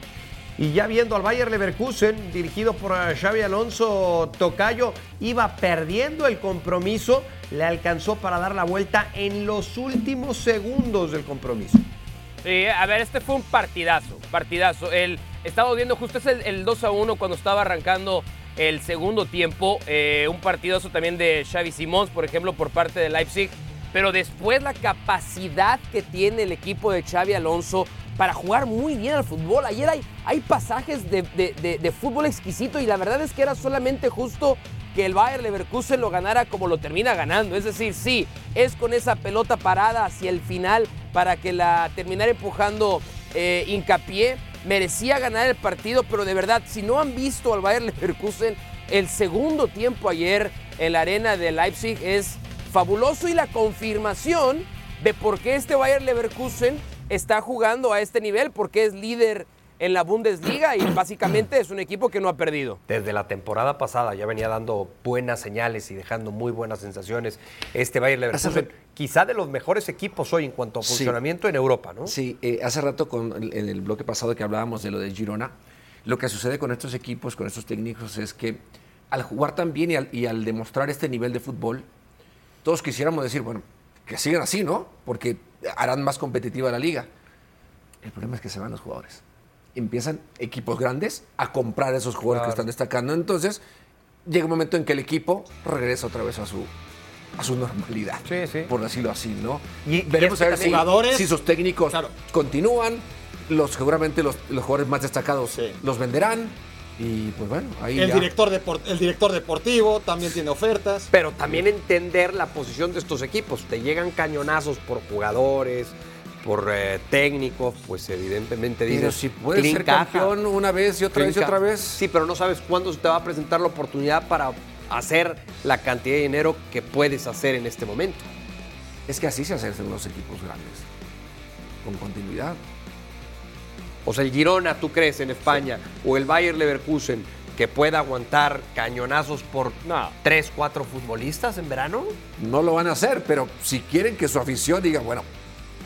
Y ya viendo al Bayern Leverkusen, dirigido por eh, Xavi Alonso Tocayo, iba perdiendo el compromiso, le alcanzó para dar la vuelta en los últimos segundos del compromiso. Sí, a ver, este fue un partidazo, partidazo. El, estaba viendo justo es el, el 2 a 1 cuando estaba arrancando el segundo tiempo. eh, un partidazo también de Xavi Simons, por ejemplo, por parte de Leipzig. Pero después la capacidad que tiene el equipo de Xavi Alonso para jugar muy bien al fútbol. Ayer hay, hay pasajes de, de- de- fútbol exquisito y la verdad es que era solamente justo que el Bayern Leverkusen lo ganara como lo termina ganando. Es decir, sí, es con esa pelota parada hacia el final para que la terminara empujando eh, hincapié. Merecía ganar el partido, pero de verdad, si no han visto al Bayern Leverkusen, el segundo tiempo ayer en la arena de Leipzig es fabuloso y la confirmación de por qué este Bayern Leverkusen está jugando a este nivel, porque es líder en la Bundesliga y básicamente es un equipo que no ha perdido. Desde la temporada pasada ya venía dando buenas señales y dejando muy buenas sensaciones. Este Bayern Leverkusen, quizá de los mejores equipos hoy en cuanto a Sí. funcionamiento en Europa, ¿no? Sí, eh, hace rato con el- en el bloque pasado que hablábamos de lo de Girona, lo que sucede con estos equipos, con estos técnicos, es que al jugar tan bien y al, y al demostrar este nivel de fútbol, todos quisiéramos decir, bueno, que sigan así, ¿no? Porque harán más competitiva la liga. El problema es que se van los jugadores. Empiezan equipos grandes a comprar a esos jugadores Claro. que están destacando. Entonces, llega un momento en que el equipo regresa otra vez a su, a su normalidad, por decirlo así, ¿no? Y- veremos y a ver si, Jugadores- si sus técnicos continúan, los, seguramente los, los jugadores más destacados los venderán. Y pues bueno, ahí El ya. director, el director deportivo también tiene ofertas. Pero también entender la posición de estos equipos. Te llegan cañonazos por jugadores, por eh, técnicos, pues evidentemente Pero dices. si puedes "Clean ser caja". campeón una vez y otra vez y otra vez. Sí, pero no sabes cuándo se te va a presentar la oportunidad para hacer la cantidad de dinero que puedes hacer en este momento. Es que así se hacen los equipos grandes. Con continuidad. O sea, el Girona, ¿tú crees en España? O el Bayer Leverkusen, que pueda aguantar cañonazos por tres, cuatro futbolistas en verano? No lo van a hacer, pero si quieren que su afición diga, bueno,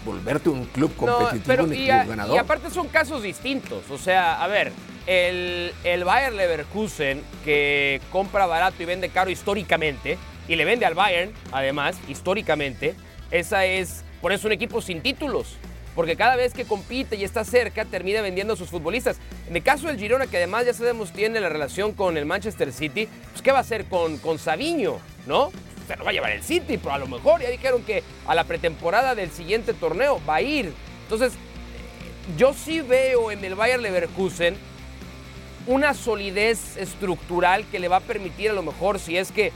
volverte un club No, competitivo, pero un y, club a- ganador. y aparte son casos distintos. O sea, a ver, el, el Bayern Leverkusen que compra barato y vende caro históricamente, y le vende al Bayern, además, históricamente, esa es por eso es un equipo sin títulos. Porque cada vez que compite y está cerca, termina vendiendo a sus futbolistas. En el caso del Girona, que además ya sabemos tiene la relación con el Manchester City, pues ¿qué va a hacer con, con Sabiño? ¿No? Se lo va a llevar el City, pero a lo mejor ya dijeron que a la pretemporada del siguiente torneo va a ir. Entonces, yo sí veo en el Bayer Leverkusen una solidez estructural que le va a permitir a lo mejor si es que,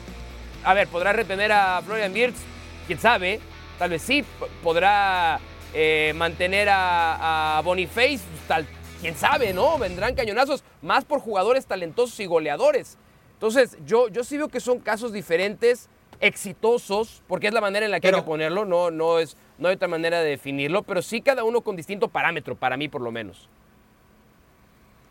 a ver, podrá retener a Florian Wirtz, quién sabe, tal vez sí, podrá eh, mantener a, a Boniface, tal, quién sabe, ¿no? Vendrán cañonazos, más por jugadores talentosos y goleadores. Entonces, yo, yo sí veo que son casos diferentes, exitosos, porque es la manera en la que hay que ponerlo, no, no, es, no hay otra manera de definirlo, pero sí cada uno con distinto parámetro, para mí por lo menos.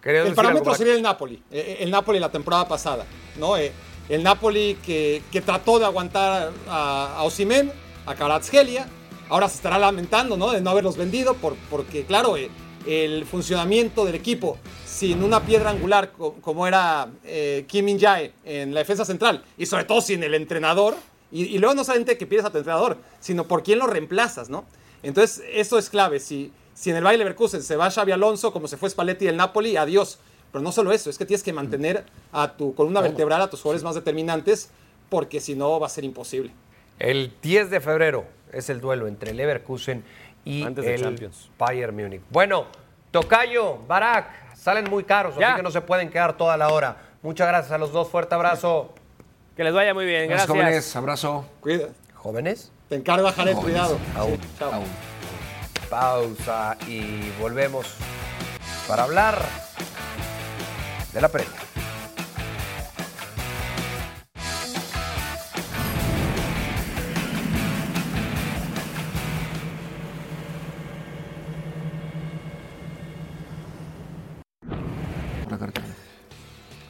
El parámetro sería el Napoli, eh, el Napoli la temporada pasada, ¿no? Eh, el Napoli que, que trató de aguantar a, a Osimen, a Karatsgelia, ahora se estará lamentando, ¿no? De no haberlos vendido, por, porque claro, eh, el funcionamiento del equipo sin una piedra angular como era Kim Min-jae en la defensa central, y sobre todo sin el entrenador, y, y luego no solamente que pierdes a tu entrenador, sino por quién lo reemplazas, ¿no? Entonces, eso es clave. Si, si en el Bayer Leverkusen se va Xavi Alonso, como se fue Spalletti del Napoli, adiós. Pero no solo eso, es que tienes que mantener a tu columna vertebral, a tus jugadores más determinantes, porque si no va a ser imposible. El 10 de febrero es el duelo entre Leverkusen y Antes de el Champions. Bayern Múnich. Bueno, Tocayo, Barak, salen muy caros, Ya. así que no se pueden quedar toda la hora. Muchas gracias a los dos, fuerte abrazo. Que les vaya muy bien, Gracias, gracias. jóvenes. Abrazo. Cuida. ¿Jóvenes? Te encargo, Jared, Jóvenes, cuidado. aún, Sí, chao. aún. Pausa y volvemos para hablar de la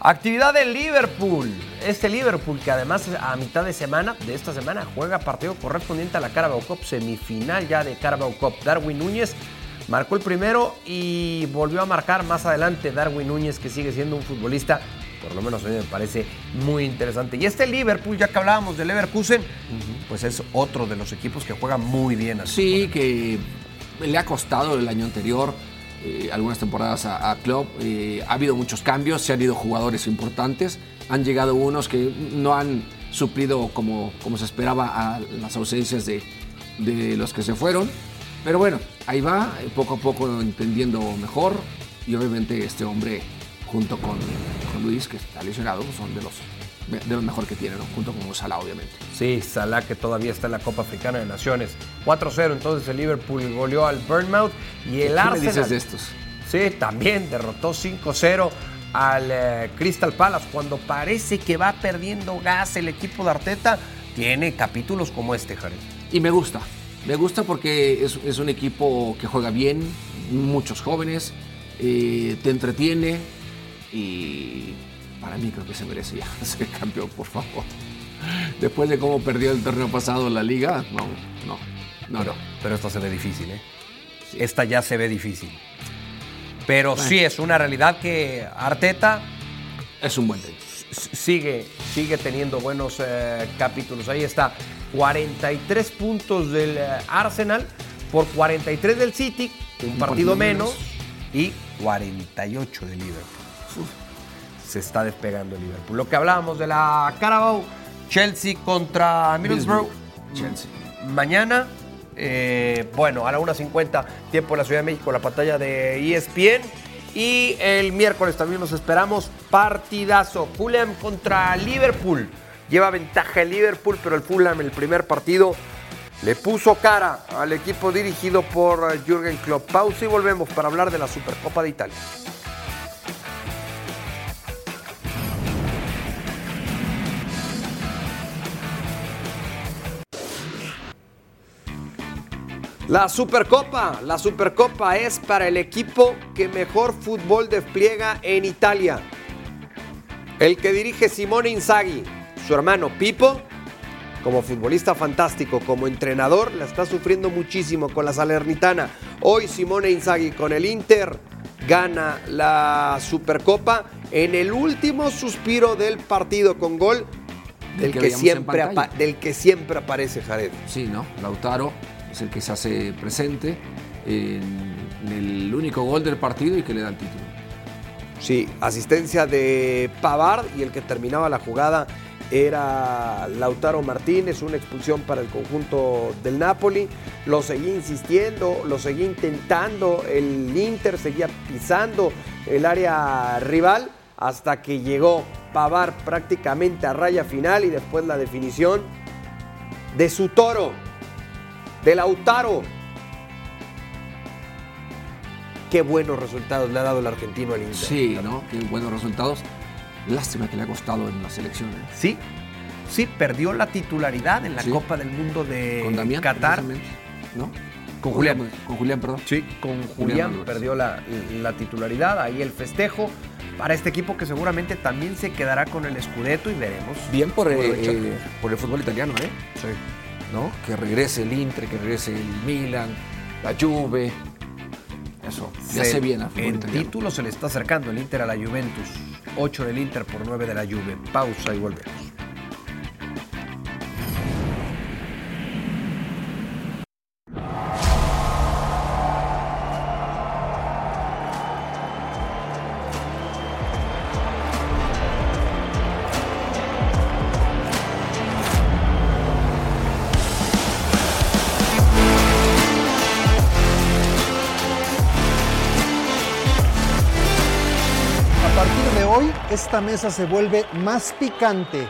Actividad del Liverpool. Este Liverpool que además a mitad de semana, de esta semana, juega partido correspondiente a la Carabao Cup, semifinal ya de Carabao Cup. Darwin Núñez marcó el primero y volvió a marcar más adelante Darwin Núñez, que sigue siendo un futbolista, por lo menos a mí me parece muy interesante. Y este Liverpool, ya que hablábamos del Leverkusen, pues es otro de los equipos que juega muy bien. así. Sí, que le ha costado el año anterior eh, algunas temporadas a, Klopp. eh, ha habido muchos cambios, se han ido jugadores importantes, han llegado unos que no han suplido como, como se esperaba a las ausencias de, de los que se fueron. Pero bueno, ahí va, eh, poco a poco entendiendo mejor. Y obviamente este hombre, junto con, con Luis, que está lesionado, son de los, de los mejor que tienen, ¿no? junto con Salah, obviamente. Sí, Salah que todavía está en la Copa Africana de Naciones. 4-0, entonces el Liverpool goleó al Bournemouth y el ¿Qué Arsenal. dices de estos? Sí, también derrotó 5-0 al eh, Crystal Palace cuando parece que va perdiendo gas el equipo de Arteta. Tiene capítulos como este, Jared. Y me gusta. Me gusta porque es, es un equipo que juega bien, muchos jóvenes, eh, te entretiene y para mí creo que se merece ya ser campeón, por favor. Después de cómo perdió el torneo pasado la liga, no, no, no, no. Pero esta se ve difícil, ¿eh? Esta ya se ve difícil. Pero sí es una realidad que Arteta Es un buen técnico. sigue, sigue teniendo buenos eh, capítulos. Ahí está, 43 puntos del eh, Arsenal por 43 del City, un, partido, partido menos, menos. y 48 de Liverpool. Se está despegando el Liverpool. Lo que hablábamos de la Carabao, Chelsea contra Middlesbrough. Chelsea. Mañana, eh, bueno, a la 1.50, tiempo en la Ciudad de México, la pantalla de ESPN. Y el miércoles también nos esperamos partidazo. Fulham contra Liverpool. Lleva ventaja el Liverpool, pero el Fulham, el primer partido, le puso cara al equipo dirigido por eh, Jürgen Klopp. Pausa y volvemos para hablar de la Supercopa de Italia. La Supercopa, la Supercopa es para el equipo que mejor fútbol despliega en Italia. El que dirige Simone Inzaghi, su hermano Pipo, como futbolista fantástico, como entrenador, la está sufriendo muchísimo con la Salernitana. Hoy Simone Inzaghi con el Inter gana la Supercopa en el último suspiro del partido con gol del que siempre, del que siempre aparece Jared. Sí, ¿no? Lautaro. Es el que se hace presente en, el único gol del partido y que le da el título. Sí, asistencia de Pavard y el que terminaba la jugada era Lautaro Martínez, una expulsión para el conjunto del Napoli. Lo seguí insistiendo, lo seguí intentando, el Inter seguía pisando el área rival hasta que llegó Pavard prácticamente a raya final y después la definición de su toro, de Lautaro. Qué buenos resultados le ha dado el argentino al Inter. Sí, ¿no? Qué buenos resultados. Lástima que le ha costado en la selección. ¿eh? Sí, sí, perdió la titularidad en la Sí. Copa del Mundo de Con Damián, Qatar. ¿no? Con Julián. Con Julián, perdón. Sí, con Julián perdió la, la titularidad, ahí el festejo para este equipo que seguramente también se quedará con el Scudetto y veremos. Bien por, eh, eh, por el fútbol italiano, ¿eh? Sí. ¿No? Que regrese el Inter, que regrese el Milan, la Juve. Eso, ya Se- se viene fútbol En italiano. título se le está acercando el Inter a la Juventus. 8 del Inter por 9 de la Juve. Pausa y volvemos. Hoy, esta mesa se vuelve más picante.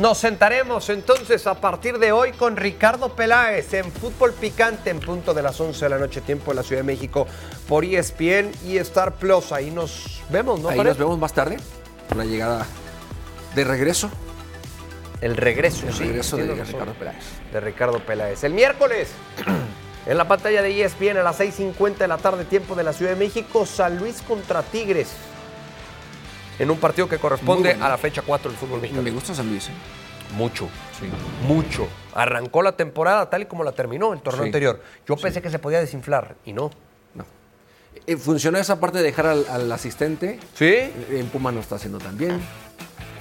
Nos sentaremos entonces a partir de hoy con Ricardo Peláez en Fútbol Picante en punto de las 11 de la noche, tiempo de la Ciudad de México, por ESPN y Star Plus. Ahí nos vemos, ¿no? Ahí Jared? nos vemos más tarde, por la llegada de regreso. El regreso, El sí, regreso de. Ricardo Peláez. De Ricardo Peláez. El miércoles, en la pantalla de ESPN a las 6.50 de la tarde, tiempo de la Ciudad de México, San Luis contra Tigres. En un partido que corresponde bueno. a la fecha 4 del fútbol mexicano. Me gusta San Luis, ¿eh? Mucho. Sí. Mucho. Arrancó la temporada tal y como la terminó el torneo Sí. anterior. Yo pensé que se podía desinflar y no. No. Eh, funcionó esa parte de dejar al, al asistente. ¿Sí? En Puma no está haciendo tan bien.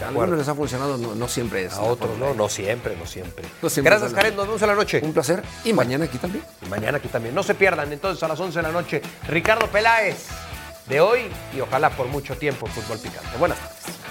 A algunos les ha funcionado, no, no siempre es. A otros no, no siempre, no siempre. No siempre Gracias, Karen. Nos vemos en la noche. Un placer. Y mañana aquí también. Y mañana aquí también. No se pierdan entonces a las 11 de la noche. Ricardo Peláez de hoy y ojalá por mucho tiempo Fútbol Picante. Buenas tardes.